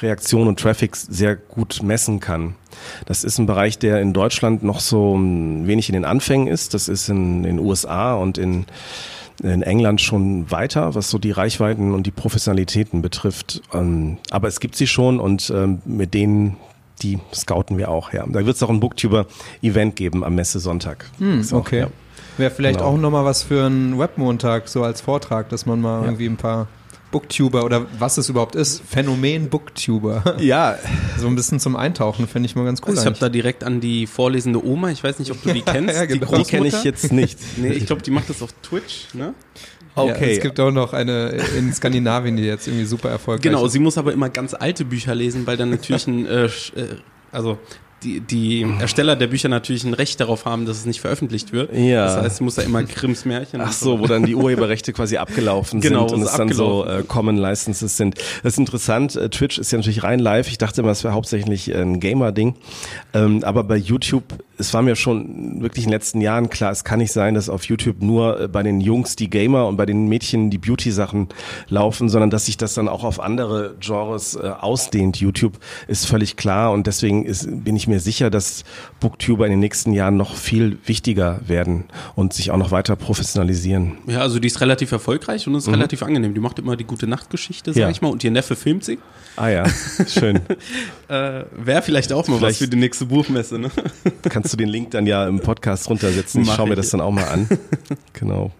Reaktion und Traffic sehr gut messen kann. Das ist ein Bereich, der in Deutschland noch so wenig in den Anfängen ist. Das ist in den USA und in, in England schon weiter, was so die Reichweiten und die Professionalitäten betrifft. Ähm, aber es gibt sie schon und ähm, mit denen die scouten wir auch, ja. Da wird es auch ein Booktuber-Event geben am Messe-Sonntag. Hm, okay. ja. Wäre vielleicht genau. auch nochmal was für einen Webmontag, so als Vortrag, dass man mal ja. irgendwie ein paar Booktuber oder was es überhaupt ist, Phänomen Booktuber. Ja. So ein bisschen zum Eintauchen, finde ich mal ganz cool. Ich habe da direkt an die vorlesende Oma, ich weiß nicht, ob du die kennst. ja, genau. Die, die kenne ich jetzt nicht. nee, ich glaube, die macht das auf Twitch, ne? Okay. Ja, es gibt auch noch eine in Skandinavien, die jetzt irgendwie super erfolgreich genau, ist. Genau, sie muss aber immer ganz alte Bücher lesen, weil dann natürlich ein, äh, äh, also die, die Ersteller der Bücher natürlich ein Recht darauf haben, dass es nicht veröffentlicht wird. Ja. Das heißt, sie muss da immer Grimms Märchen. Ach so, wo dann die Urheberrechte quasi abgelaufen genau, sind und es dann so äh, Common Licenses sind. Das ist interessant. Äh, Twitch ist ja natürlich rein live. Ich dachte immer, es wäre hauptsächlich ein Gamer-Ding. Ähm, aber bei YouTube es war mir schon wirklich in den letzten Jahren klar, es kann nicht sein, dass auf YouTube nur äh, bei den Jungs die Gamer und bei den Mädchen die Beauty-Sachen laufen, sondern dass sich das dann auch auf andere Genres äh, ausdehnt. YouTube ist völlig klar und deswegen ist, bin ich mir sicher, dass Booktuber in den nächsten Jahren noch viel wichtiger werden und sich auch noch weiter professionalisieren. Ja, also die ist relativ erfolgreich und ist mhm. relativ angenehm. Die macht immer die gute Nachtgeschichte, sag ja. ich mal, und ihr Neffe filmt sie. Ah ja, schön. äh, Wäre vielleicht auch mal vielleicht was für die nächste Buchmesse, ne? kannst du den Link dann ja im Podcast runtersetzen. Ich schaue mir das dann auch mal an. genau.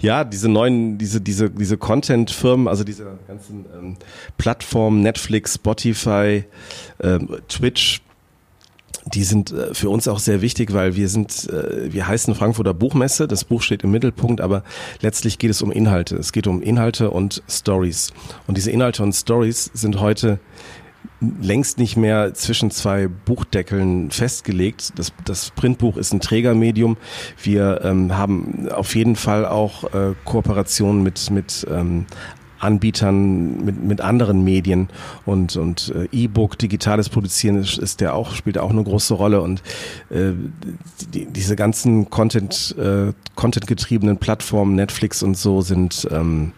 Ja, diese neuen, diese, diese, diese Content-Firmen, also diese ganzen ähm, Plattformen, Netflix, Spotify, ähm, Twitch, die sind äh, für uns auch sehr wichtig, weil wir sind, äh, wir heißen Frankfurter Buchmesse, das Buch steht im Mittelpunkt, aber letztlich geht es um Inhalte. Es geht um Inhalte und Stories. Und diese Inhalte und Stories sind heute längst nicht mehr zwischen zwei Buchdeckeln festgelegt. Das, das Printbuch ist ein Trägermedium. Wir ähm, haben auf jeden Fall auch äh, Kooperationen mit, mit ähm, Anbietern mit, mit anderen Medien und und äh, E-Book digitales Produzieren ist, ist der auch spielt auch eine große Rolle und äh, die, diese ganzen Content äh, Content getriebenen Plattformen Netflix und so sind ähm,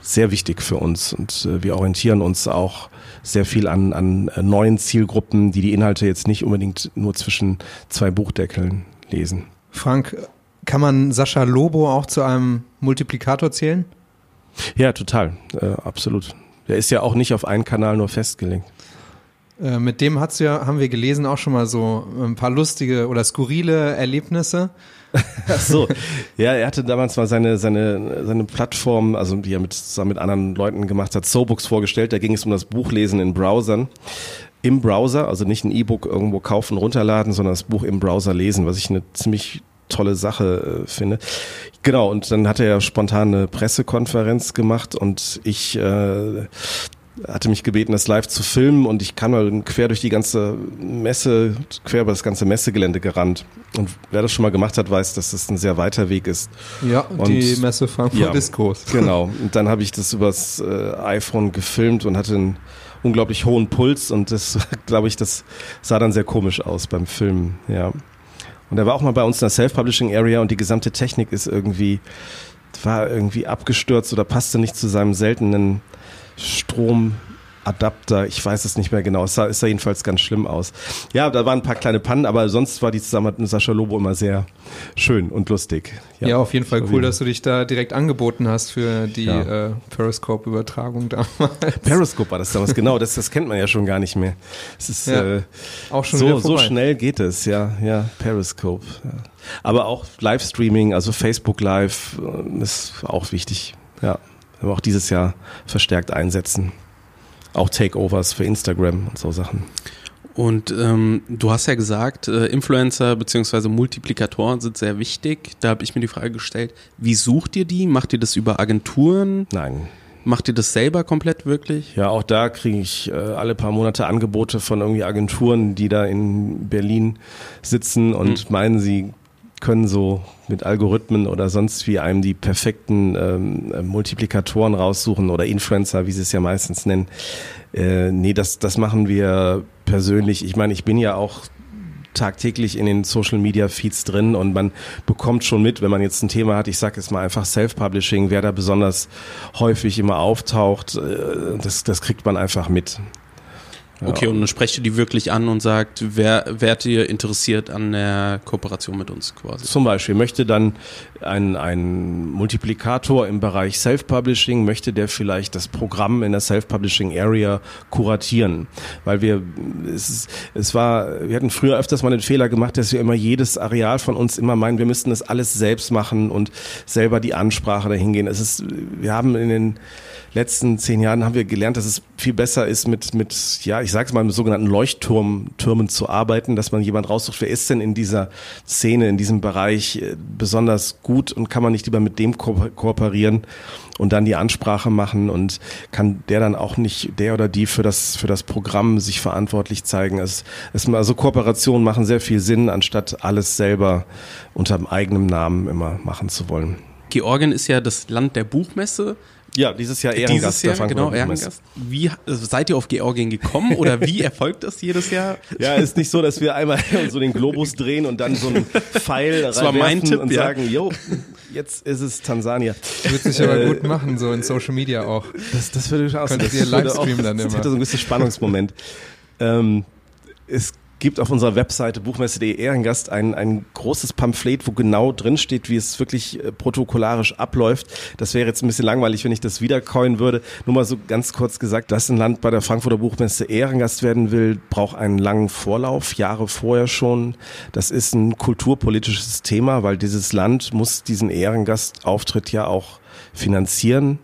sehr wichtig für uns und äh, wir orientieren uns auch sehr viel an, an neuen Zielgruppen, die die Inhalte jetzt nicht unbedingt nur zwischen zwei Buchdeckeln lesen. Frank, kann man Sascha Lobo auch zu einem Multiplikator zählen? Ja, total, äh, absolut. Der ist ja auch nicht auf einen Kanal nur festgelegt. Äh, mit dem hat's ja, haben wir gelesen, auch schon mal so ein paar lustige oder skurrile Erlebnisse. Ach so, ja, er hatte damals mal seine, seine, seine Plattform, also die er mit, zusammen mit anderen Leuten gemacht hat, Sobooks vorgestellt. Da ging es um das Buchlesen in Browsern. Im Browser, also nicht ein E-Book irgendwo kaufen, runterladen, sondern das Buch im Browser lesen, was ich eine ziemlich tolle Sache äh, finde. Genau, und dann hat er ja spontan eine Pressekonferenz gemacht und ich äh, hatte mich gebeten, das live zu filmen und ich kam mal quer durch die ganze Messe, quer über das ganze Messegelände gerannt. Und wer das schon mal gemacht hat, weiß, dass das ein sehr weiter Weg ist. Ja, und die Messe Frankfurt ja, ist groß. Genau. Und dann habe ich das übers äh, iPhone gefilmt und hatte einen unglaublich hohen Puls und das, glaube ich, das sah dann sehr komisch aus beim Filmen, ja. Und er war auch mal bei uns in der Self-Publishing Area und die gesamte Technik ist irgendwie, war irgendwie abgestürzt oder passte nicht zu seinem seltenen Strom Adapter, ich weiß es nicht mehr genau. Es sah, es sah jedenfalls ganz schlimm aus. Ja, da waren ein paar kleine Pannen, aber sonst war die Zusammenarbeit mit Sascha Lobo immer sehr schön und lustig. Ja, ja auf jeden Fall cool, dass du dich da direkt angeboten hast für die ja. äh, Periscope-Übertragung damals. Periscope war das damals, genau. Das, das kennt man ja schon gar nicht mehr. Es ist ja, äh, auch schon so, so schnell geht es, ja, ja, Periscope. Ja. Aber auch Livestreaming, also Facebook Live äh, ist auch wichtig. Ja wir auch dieses Jahr verstärkt einsetzen. Auch Takeovers für Instagram und so Sachen. Und ähm, du hast ja gesagt, äh, Influencer bzw. Multiplikatoren sind sehr wichtig. Da habe ich mir die Frage gestellt, wie sucht ihr die? Macht ihr das über Agenturen? Nein. Macht ihr das selber komplett wirklich? Ja, auch da kriege ich äh, alle paar Monate Angebote von irgendwie Agenturen, die da in Berlin sitzen und mhm. meinen, sie können so mit Algorithmen oder sonst wie einem die perfekten ähm, äh, Multiplikatoren raussuchen oder Influencer, wie sie es ja meistens nennen. Äh, nee, das, das machen wir persönlich. Ich meine, ich bin ja auch tagtäglich in den Social Media Feeds drin und man bekommt schon mit, wenn man jetzt ein Thema hat, ich sage jetzt mal einfach Self-Publishing, wer da besonders häufig immer auftaucht, äh, das, das kriegt man einfach mit. Okay, und dann sprecht ihr die wirklich an und sagt, wer wärt ihr interessiert an der Kooperation mit uns quasi? Zum Beispiel möchte dann ein, ein Multiplikator im Bereich Self-Publishing, möchte der vielleicht das Programm in der Self-Publishing Area kuratieren. Weil wir, es, es war, wir hatten früher öfters mal den Fehler gemacht, dass wir immer jedes Areal von uns immer meinen, wir müssten das alles selbst machen und selber die Ansprache dahin gehen. Es ist, wir haben in den letzten zehn Jahren haben wir gelernt, dass es viel besser ist, mit, mit ja, ich sag's mal, mit sogenannten Leuchtturmtürmen zu arbeiten, dass man jemand raussucht, wer ist denn in dieser Szene, in diesem Bereich äh, besonders gut und kann man nicht lieber mit dem ko kooperieren und dann die Ansprache machen und kann der dann auch nicht, der oder die für das, für das Programm sich verantwortlich zeigen. Es, es, also Kooperationen machen sehr viel Sinn, anstatt alles selber unter dem eigenen Namen immer machen zu wollen. Georgien ist ja das Land der Buchmesse. Ja, dieses Jahr Ehrengast. Dieses Jahr, genau, Ehrengast. Wie also seid ihr auf Georgien gekommen oder wie erfolgt das jedes Jahr? Ja, ist nicht so, dass wir einmal so den Globus drehen und dann so einen Pfeil Tipp, und ja. sagen, jo, jetzt ist es Tansania. Würde sich aber gut machen, so in Social Media auch. Das, das würde ich auch Könntet ihr Livestreamen dann immer. Das hätte so ein bisschen Spannungsmoment. ähm, es gibt auf unserer Webseite buchmesse.de Ehrengast ein, ein großes Pamphlet, wo genau drin steht, wie es wirklich äh, protokollarisch abläuft. Das wäre jetzt ein bisschen langweilig, wenn ich das wiedercoin würde. Nur mal so ganz kurz gesagt, dass ein Land bei der Frankfurter Buchmesse Ehrengast werden will, braucht einen langen Vorlauf, Jahre vorher schon. Das ist ein kulturpolitisches Thema, weil dieses Land muss diesen Ehrengastauftritt ja auch finanzieren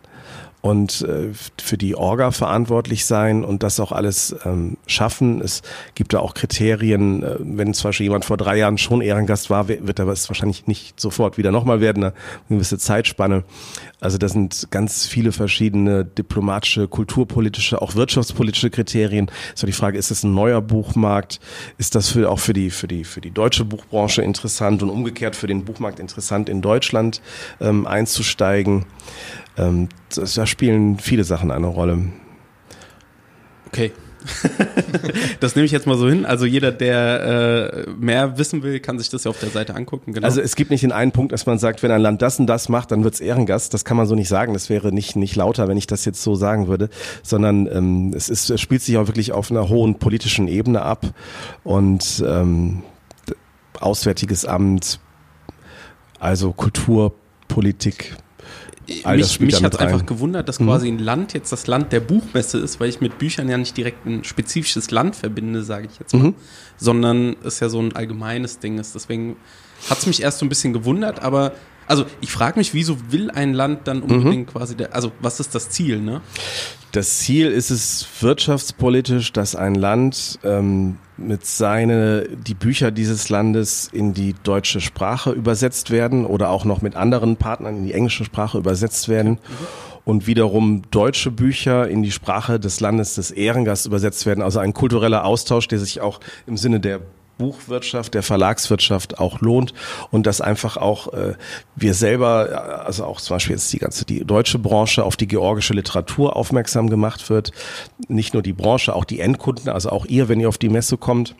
und äh, für die Orga verantwortlich sein und das auch alles ähm, schaffen. Es gibt da auch Kriterien, äh, wenn zum Beispiel jemand vor drei Jahren schon Ehrengast war, wird er es wahrscheinlich nicht sofort wieder nochmal werden, eine gewisse Zeitspanne. Also das sind ganz viele verschiedene diplomatische, kulturpolitische, auch wirtschaftspolitische Kriterien. So die Frage, ist es ein neuer Buchmarkt? Ist das für, auch für die, für die, für die deutsche Buchbranche interessant und umgekehrt für den Buchmarkt interessant, in Deutschland ähm, einzusteigen? Ähm, das, da spielen viele Sachen eine Rolle. Okay. das nehme ich jetzt mal so hin. Also jeder, der äh, mehr wissen will, kann sich das ja auf der Seite angucken. Genau. Also es gibt nicht den einen Punkt, dass man sagt, wenn ein Land das und das macht, dann wird's Ehrengast. Das kann man so nicht sagen. Das wäre nicht, nicht lauter, wenn ich das jetzt so sagen würde, sondern ähm, es, ist, es spielt sich auch wirklich auf einer hohen politischen Ebene ab und ähm, Auswärtiges Amt, also Kultur, Politik, All mich mich hat einfach gewundert, dass mhm. quasi ein Land jetzt das Land der Buchmesse ist, weil ich mit Büchern ja nicht direkt ein spezifisches Land verbinde, sage ich jetzt mal, mhm. sondern es ja so ein allgemeines Ding ist. Deswegen hat es mich erst so ein bisschen gewundert, aber also ich frage mich, wieso will ein Land dann unbedingt mhm. quasi, der, also was ist das Ziel, ne? Das Ziel ist es wirtschaftspolitisch, dass ein Land ähm, mit seine die Bücher dieses Landes in die deutsche Sprache übersetzt werden oder auch noch mit anderen Partnern in die englische Sprache übersetzt werden. Mhm. Und wiederum deutsche Bücher in die Sprache des Landes des Ehrengasts übersetzt werden. Also ein kultureller Austausch, der sich auch im Sinne der Buchwirtschaft, der Verlagswirtschaft auch lohnt und dass einfach auch äh, wir selber, also auch zum Beispiel jetzt die ganze die deutsche Branche auf die georgische Literatur aufmerksam gemacht wird. Nicht nur die Branche, auch die Endkunden, also auch ihr, wenn ihr auf die Messe kommt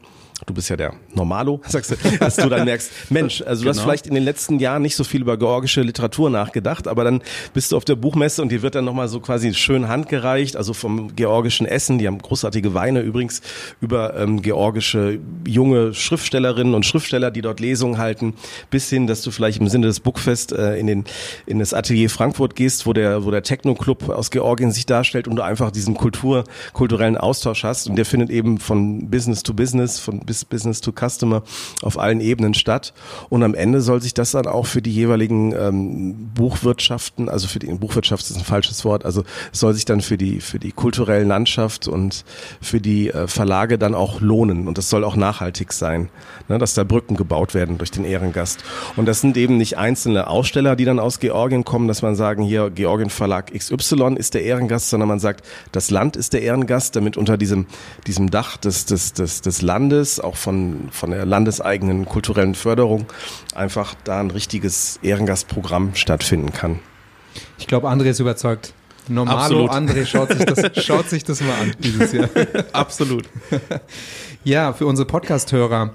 du bist ja der Normalo, sagst du, dass du dann merkst, Mensch, also du hast genau. vielleicht in den letzten Jahren nicht so viel über georgische Literatur nachgedacht, aber dann bist du auf der Buchmesse und dir wird dann nochmal so quasi schön handgereicht, also vom georgischen Essen, die haben großartige Weine übrigens, über ähm, georgische junge Schriftstellerinnen und Schriftsteller, die dort Lesungen halten, bis hin, dass du vielleicht im Sinne des Bookfest äh, in, den, in das Atelier Frankfurt gehst, wo der, wo der Techno-Club aus Georgien sich darstellt und du einfach diesen Kultur, kulturellen Austausch hast und der findet eben von Business to Business, von bis Business to Customer auf allen Ebenen statt. Und am Ende soll sich das dann auch für die jeweiligen ähm, Buchwirtschaften, also für die Buchwirtschaft ist ein falsches Wort, also soll sich dann für die für die kulturelle Landschaft und für die äh, Verlage dann auch lohnen. Und das soll auch nachhaltig sein, ne, dass da Brücken gebaut werden durch den Ehrengast. Und das sind eben nicht einzelne Aussteller, die dann aus Georgien kommen, dass man sagen, hier Georgien Verlag XY ist der Ehrengast, sondern man sagt, das Land ist der Ehrengast, damit unter diesem diesem Dach des des des, des Landes auch von, von der landeseigenen kulturellen Förderung, einfach da ein richtiges Ehrengastprogramm stattfinden kann. Ich glaube, André ist überzeugt. Normalo Absolut. André schaut sich, das, schaut sich das mal an dieses Jahr. Absolut. ja, für unsere Podcast-Hörer,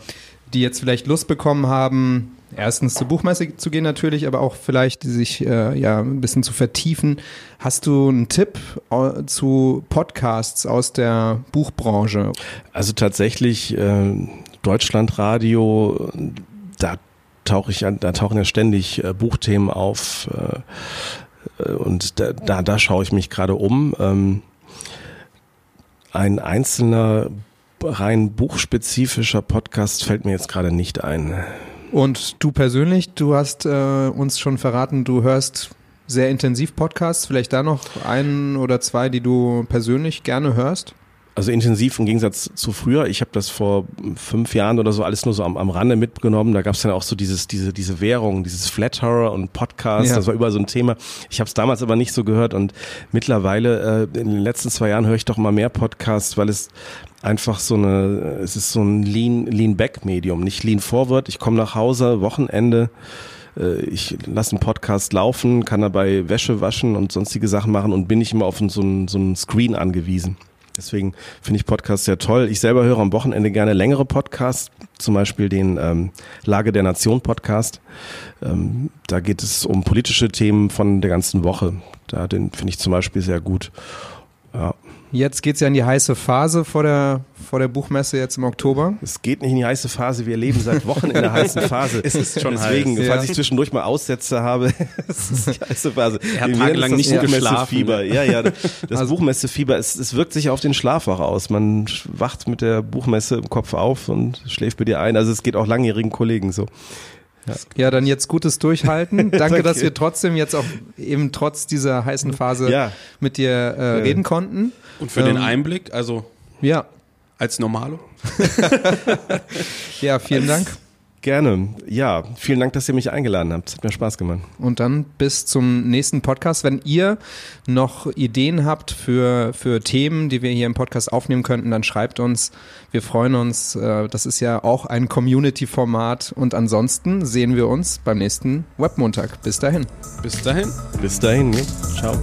die jetzt vielleicht Lust bekommen haben, erstens zur Buchmesse zu gehen natürlich, aber auch vielleicht sich äh, ja ein bisschen zu vertiefen. Hast du einen Tipp äh, zu Podcasts aus der Buchbranche? Also tatsächlich äh, Deutschlandradio, da tauche ich da tauchen ja ständig äh, Buchthemen auf äh, und da, da, da schaue ich mich gerade um. Ähm, ein einzelner rein buchspezifischer Podcast fällt mir jetzt gerade nicht ein. Und du persönlich, du hast äh, uns schon verraten, du hörst sehr intensiv Podcasts. Vielleicht da noch einen oder zwei, die du persönlich gerne hörst? Also intensiv im Gegensatz zu früher. Ich habe das vor fünf Jahren oder so alles nur so am, am Rande mitgenommen. Da gab es dann auch so dieses, diese, diese Währung, dieses Flat Horror und Podcast. Ja. Das war überall so ein Thema. Ich habe es damals aber nicht so gehört und mittlerweile äh, in den letzten zwei Jahren höre ich doch mal mehr Podcasts, weil es einfach so eine, es ist so ein Lean, Lean Back Medium, nicht Lean Forward. Ich komme nach Hause, Wochenende, äh, ich lasse einen Podcast laufen, kann dabei Wäsche waschen und sonstige Sachen machen und bin nicht immer auf so einen, so einen Screen angewiesen. Deswegen finde ich Podcasts sehr toll. Ich selber höre am Wochenende gerne längere Podcasts, zum Beispiel den ähm, Lage der Nation Podcast. Ähm, da geht es um politische Themen von der ganzen Woche. Da den finde ich zum Beispiel sehr gut. Ja. Jetzt geht es ja in die heiße Phase vor der, vor der Buchmesse jetzt im Oktober. Es geht nicht in die heiße Phase, wir leben seit Wochen in der heißen Phase. es ist schon Deswegen, heiß. falls ich zwischendurch mal Aussätze habe, es ist die heiße Phase. Er hat tagelang nicht geschlafen. Ja, ja, das also, Buchmessefieber, es, es wirkt sich auf den Schlaf auch aus. Man wacht mit der Buchmesse im Kopf auf und schläft bei dir ein. Also es geht auch langjährigen Kollegen so. Ja. ja, dann jetzt gutes Durchhalten. Danke, dass wir trotzdem jetzt auch eben trotz dieser heißen Phase ja. mit dir äh, reden konnten. Und für ähm, den Einblick, also ja. als Normalo. ja, vielen Dank. Gerne. Ja, vielen Dank, dass ihr mich eingeladen habt. Es hat mir Spaß gemacht. Und dann bis zum nächsten Podcast. Wenn ihr noch Ideen habt für, für Themen, die wir hier im Podcast aufnehmen könnten, dann schreibt uns. Wir freuen uns. Äh, das ist ja auch ein Community-Format. Und ansonsten sehen wir uns beim nächsten Webmontag. Bis dahin. Bis dahin. Bis dahin. Ciao.